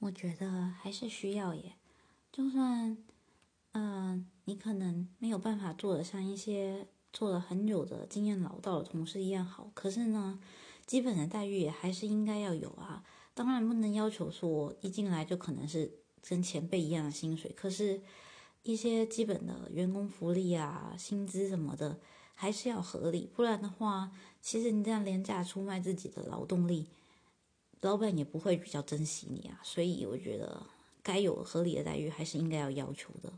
我觉得还是需要耶，就算，嗯，你可能没有办法做的像一些做了很久的经验老道的同事一样好，可是呢，基本的待遇也还是应该要有啊。当然不能要求说一进来就可能是跟前辈一样的薪水，可是，一些基本的员工福利啊、薪资什么的还是要合理，不然的话，其实你这样廉价出卖自己的劳动力。老板也不会比较珍惜你啊，所以我觉得该有合理的待遇还是应该要要求的。